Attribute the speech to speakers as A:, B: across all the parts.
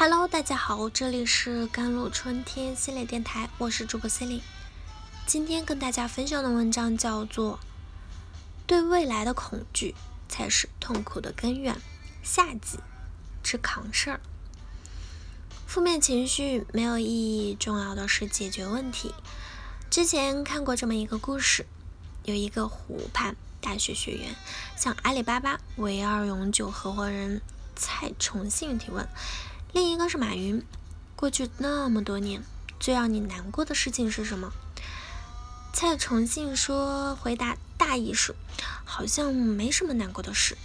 A: Hello，大家好，这里是甘露春天系列电台，我是主播 c e l i n e 今天跟大家分享的文章叫做《对未来的恐惧才是痛苦的根源》，下集之扛事儿。负面情绪没有意义，重要的是解决问题。之前看过这么一个故事，有一个湖畔大学学员向阿里巴巴唯二永久合伙人蔡崇信提问。另一个是马云，过去那么多年，最让你难过的事情是什么？蔡崇信说，回答大意是，好像没什么难过的事，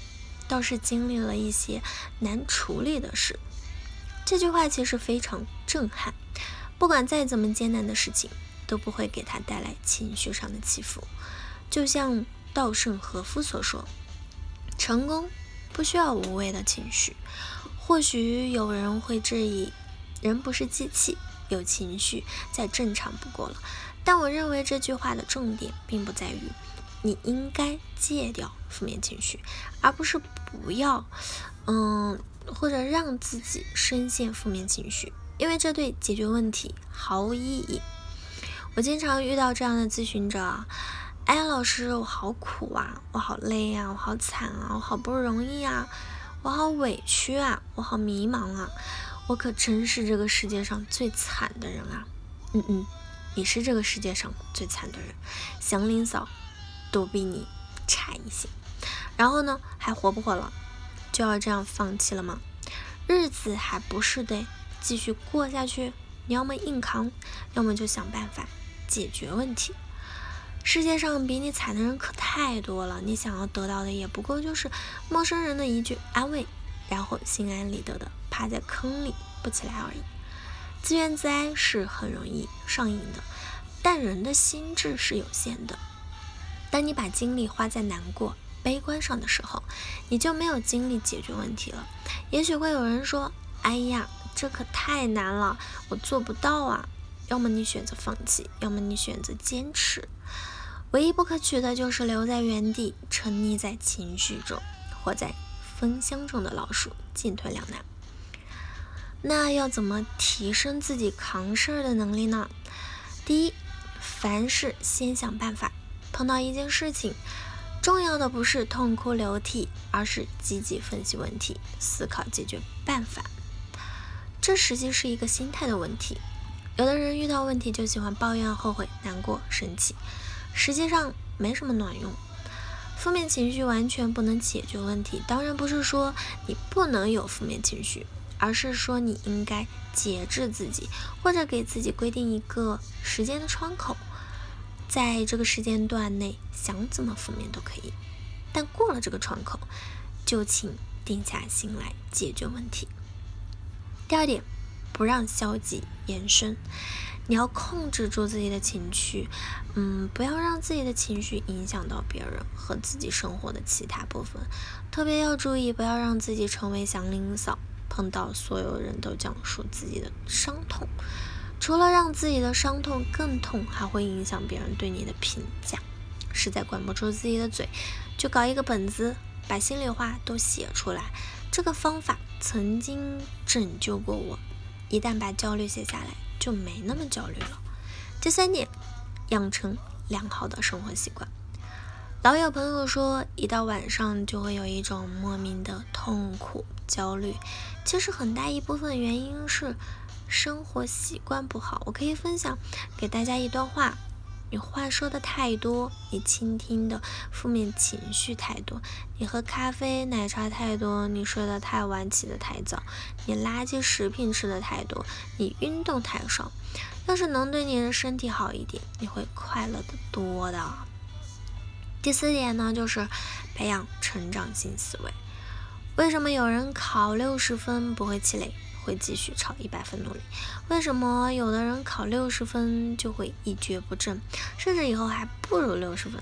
A: 倒是经历了一些难处理的事。这句话其实非常震撼，不管再怎么艰难的事情，都不会给他带来情绪上的起伏。就像稻盛和夫所说，成功不需要无谓的情绪。或许有人会质疑，人不是机器，有情绪再正常不过了。但我认为这句话的重点并不在于你应该戒掉负面情绪，而不是不要，嗯，或者让自己深陷负面情绪，因为这对解决问题毫无意义。我经常遇到这样的咨询者，哎，老师，我好苦啊，我好累呀，我好惨啊，我好不容易啊。我好委屈啊，我好迷茫啊，我可真是这个世界上最惨的人啊！嗯嗯，你是这个世界上最惨的人，祥林嫂都比你差一些。然后呢，还活不活了？就要这样放弃了吗？日子还不是得继续过下去？你要么硬扛，要么就想办法解决问题。世界上比你惨的人可太多了，你想要得到的也不过就是陌生人的一句安慰，然后心安理得的趴在坑里不起来而已。自怨自哀是很容易上瘾的，但人的心智是有限的。当你把精力花在难过、悲观上的时候，你就没有精力解决问题了。也许会有人说：“哎呀，这可太难了，我做不到啊。”要么你选择放弃，要么你选择坚持。唯一不可取的就是留在原地，沉溺在情绪中，活在风箱中的老鼠，进退两难。那要怎么提升自己扛事儿的能力呢？第一，凡事先想办法。碰到一件事情，重要的不是痛哭流涕，而是积极分析问题，思考解决办法。这实际是一个心态的问题。有的人遇到问题就喜欢抱怨、后悔、难过、生气。实际上没什么卵用，负面情绪完全不能解决问题。当然不是说你不能有负面情绪，而是说你应该节制自己，或者给自己规定一个时间的窗口，在这个时间段内想怎么负面都可以。但过了这个窗口，就请定下心来解决问题。第二点，不让消极延伸。你要控制住自己的情绪，嗯，不要让自己的情绪影响到别人和自己生活的其他部分。特别要注意，不要让自己成为祥林嫂，碰到所有人都讲述自己的伤痛。除了让自己的伤痛更痛，还会影响别人对你的评价。实在管不住自己的嘴，就搞一个本子，把心里话都写出来。这个方法曾经拯救过我。一旦把焦虑写下来。就没那么焦虑了。第三点，养成良好的生活习惯。老有朋友说，一到晚上就会有一种莫名的痛苦、焦虑，其实很大一部分原因是生活习惯不好。我可以分享给大家一段话。你话说的太多，你倾听的负面情绪太多，你喝咖啡奶茶太多，你睡得太晚起得太早，你垃圾食品吃的太多，你运动太少。要是能对你的身体好一点，你会快乐的多的。第四点呢，就是培养成长性思维。为什么有人考六十分不会气馁？会继续朝一百分努力。为什么有的人考六十分就会一蹶不振，甚至以后还不如六十分？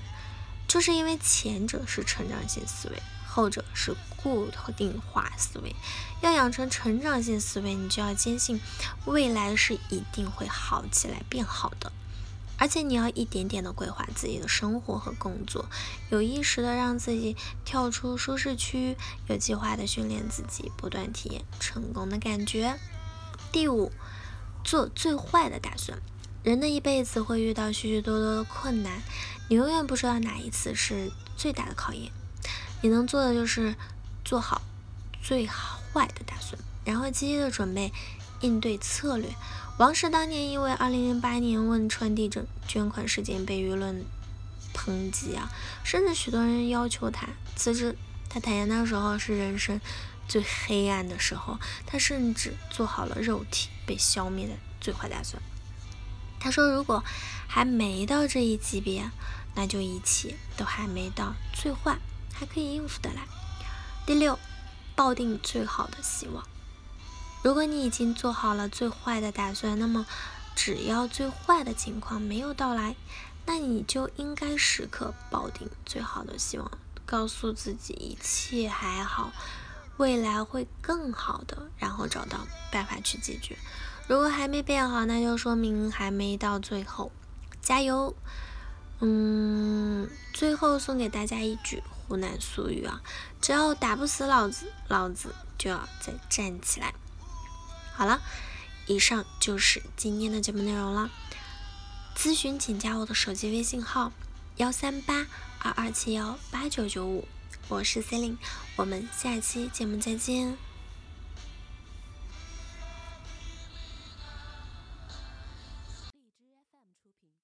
A: 就是因为前者是成长性思维，后者是固定化思维。要养成成长性思维，你就要坚信未来是一定会好起来、变好的。而且你要一点点的规划自己的生活和工作，有意识的让自己跳出舒适区，有计划的训练自己，不断体验成功的感觉。第五，做最坏的打算。人的一辈子会遇到许许多多的困难，你永远不知道哪一次是最大的考验。你能做的就是做好最坏的打算，然后积极的准备应对策略。王石当年因为2008年汶川地震捐款事件被舆论抨击啊，甚至许多人要求他辞职。他坦言那时候是人生最黑暗的时候，他甚至做好了肉体被消灭的最坏打算。他说：“如果还没到这一级别，那就一切都还没到最坏，还可以应付得来。”第六，抱定最好的希望。如果你已经做好了最坏的打算，那么只要最坏的情况没有到来，那你就应该时刻抱定最好的希望，告诉自己一切还好，未来会更好的，然后找到办法去解决。如果还没变好，那就说明还没到最后，加油！嗯，最后送给大家一句湖南俗语啊：只要打不死老子，老子就要再站起来。好了，以上就是今天的节目内容了。咨询请加我的手机微信号：幺三八二二七幺八九九五，我是 c e l i n e 我们下期节目再见。